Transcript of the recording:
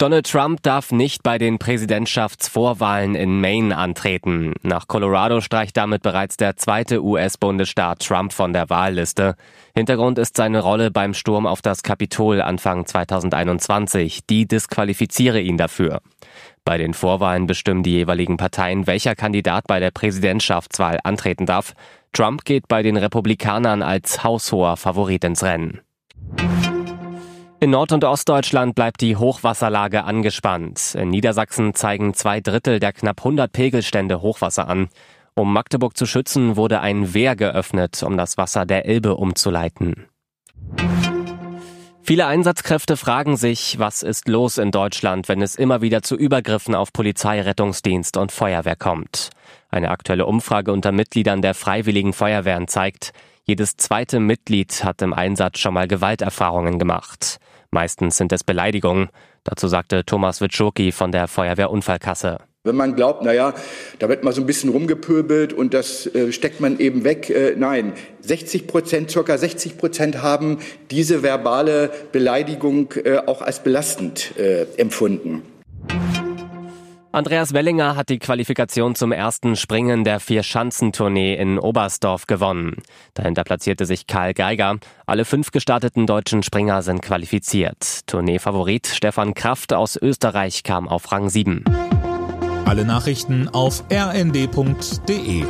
Donald Trump darf nicht bei den Präsidentschaftsvorwahlen in Maine antreten. Nach Colorado streicht damit bereits der zweite US-Bundesstaat Trump von der Wahlliste. Hintergrund ist seine Rolle beim Sturm auf das Kapitol Anfang 2021. Die disqualifiziere ihn dafür. Bei den Vorwahlen bestimmen die jeweiligen Parteien, welcher Kandidat bei der Präsidentschaftswahl antreten darf. Trump geht bei den Republikanern als haushoher Favorit ins Rennen. In Nord- und Ostdeutschland bleibt die Hochwasserlage angespannt. In Niedersachsen zeigen zwei Drittel der knapp 100 Pegelstände Hochwasser an. Um Magdeburg zu schützen, wurde ein Wehr geöffnet, um das Wasser der Elbe umzuleiten. Viele Einsatzkräfte fragen sich, was ist los in Deutschland, wenn es immer wieder zu Übergriffen auf Polizei, Rettungsdienst und Feuerwehr kommt. Eine aktuelle Umfrage unter Mitgliedern der Freiwilligen Feuerwehren zeigt, jedes zweite Mitglied hat im Einsatz schon mal Gewalterfahrungen gemacht. Meistens sind es Beleidigungen. Dazu sagte Thomas Witschoki von der Feuerwehrunfallkasse. Wenn man glaubt, naja, da wird mal so ein bisschen rumgepöbelt und das äh, steckt man eben weg. Äh, nein, 60 Prozent, circa 60 Prozent haben diese verbale Beleidigung äh, auch als belastend äh, empfunden. Andreas Wellinger hat die Qualifikation zum ersten Springen der Vier-Schanzentournee in Oberstdorf gewonnen. Dahinter platzierte sich Karl Geiger. Alle fünf gestarteten deutschen Springer sind qualifiziert. Tourneefavorit Stefan Kraft aus Österreich kam auf Rang 7. Alle Nachrichten auf rnd.de